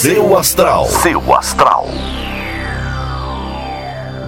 Seu astral. Seu astral.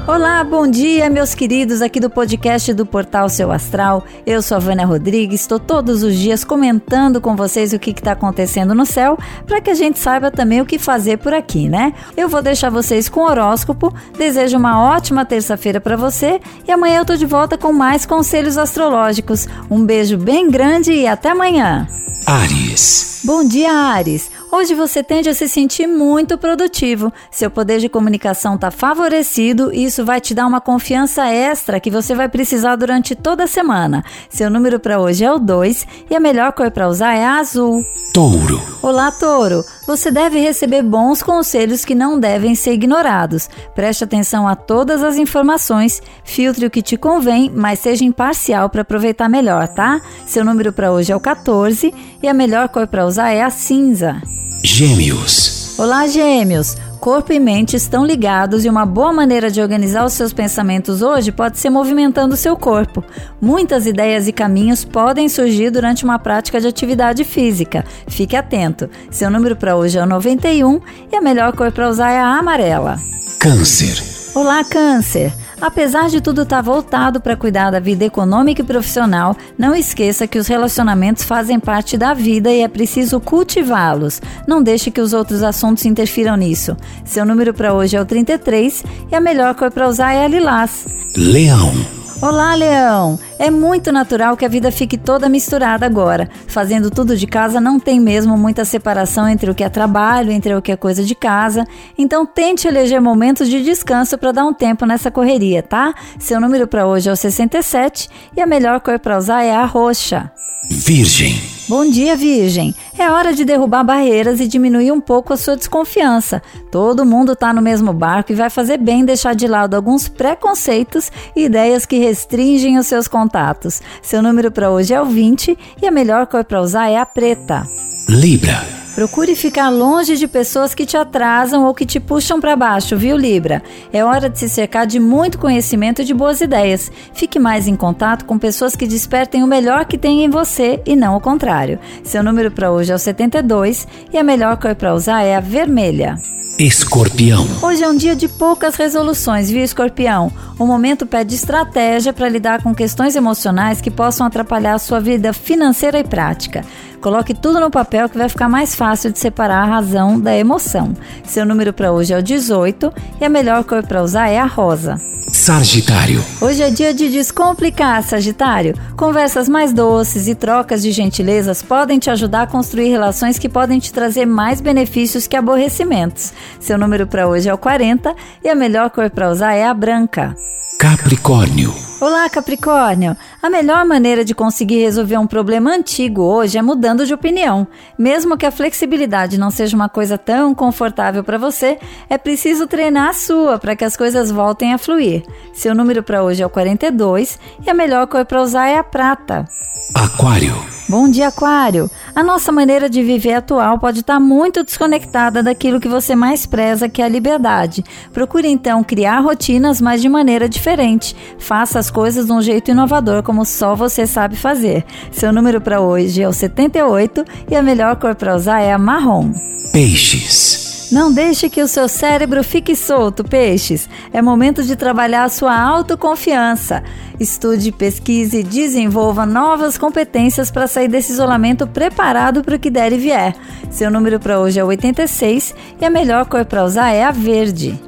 Olá, bom dia, meus queridos aqui do podcast do Portal Seu Astral. Eu sou a Vânia Rodrigues, estou todos os dias comentando com vocês o que está acontecendo no céu, para que a gente saiba também o que fazer por aqui, né? Eu vou deixar vocês com o horóscopo, desejo uma ótima terça-feira para você e amanhã eu tô de volta com mais conselhos astrológicos. Um beijo bem grande e até amanhã. Ares. Bom dia, Ares. Hoje você tende a se sentir muito produtivo. Seu poder de comunicação está favorecido e isso vai te dar uma confiança extra que você vai precisar durante toda a semana. Seu número para hoje é o 2 e a melhor cor para usar é a azul. Touro. Olá, Touro. Você deve receber bons conselhos que não devem ser ignorados. Preste atenção a todas as informações, filtre o que te convém, mas seja imparcial para aproveitar melhor, tá? Seu número para hoje é o 14 e a melhor cor para usar é a cinza. Gêmeos. Olá, Gêmeos. Corpo e mente estão ligados e uma boa maneira de organizar os seus pensamentos hoje pode ser movimentando o seu corpo. Muitas ideias e caminhos podem surgir durante uma prática de atividade física. Fique atento. Seu número para hoje é o 91 e a melhor cor para usar é a amarela. Câncer. Olá, Câncer. Apesar de tudo estar tá voltado para cuidar da vida econômica e profissional, não esqueça que os relacionamentos fazem parte da vida e é preciso cultivá-los. Não deixe que os outros assuntos interfiram nisso. Seu número para hoje é o 33 e a melhor cor para usar é a lilás. Leão. Olá, Leão! É muito natural que a vida fique toda misturada agora. Fazendo tudo de casa não tem mesmo muita separação entre o que é trabalho, entre o que é coisa de casa. Então tente eleger momentos de descanso para dar um tempo nessa correria, tá? Seu número para hoje é o 67 e a melhor cor para usar é a roxa. Virgem. Bom dia, Virgem. É hora de derrubar barreiras e diminuir um pouco a sua desconfiança. Todo mundo está no mesmo barco e vai fazer bem deixar de lado alguns preconceitos e ideias que restringem os seus contatos. Seu número para hoje é o 20 e a melhor cor para usar é a preta. Libra. Procure ficar longe de pessoas que te atrasam ou que te puxam para baixo, viu, Libra? É hora de se cercar de muito conhecimento e de boas ideias. Fique mais em contato com pessoas que despertem o melhor que tem em você e não o contrário. Seu número para hoje é o 72 e a melhor cor para usar é a vermelha. Escorpião. Hoje é um dia de poucas resoluções, viu, Escorpião? O momento pede estratégia para lidar com questões emocionais que possam atrapalhar a sua vida financeira e prática. Coloque tudo no papel que vai ficar mais fácil de separar a razão da emoção. Seu número para hoje é o 18 e a melhor cor para usar é a rosa. Sagitário. Hoje é dia de descomplicar, Sagitário. Conversas mais doces e trocas de gentilezas podem te ajudar a construir relações que podem te trazer mais benefícios que aborrecimentos. Seu número para hoje é o 40 e a melhor cor para usar é a branca. Capricórnio. Olá, Capricórnio! A melhor maneira de conseguir resolver um problema antigo hoje é mudando de opinião. Mesmo que a flexibilidade não seja uma coisa tão confortável para você, é preciso treinar a sua para que as coisas voltem a fluir. Seu número para hoje é o 42 e a melhor cor para usar é a prata. Aquário. Bom dia, Aquário! A nossa maneira de viver atual pode estar muito desconectada daquilo que você mais preza, que é a liberdade. Procure então criar rotinas, mas de maneira diferente. Faça as coisas de um jeito inovador, como só você sabe fazer. Seu número para hoje é o 78 e a melhor cor para usar é a marrom. Peixes. Não deixe que o seu cérebro fique solto, peixes. É momento de trabalhar a sua autoconfiança. Estude, pesquise e desenvolva novas competências para sair desse isolamento preparado para o que der e vier. Seu número para hoje é 86 e a melhor cor para usar é a verde.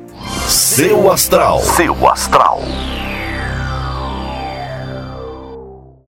Seu astral. Seu astral.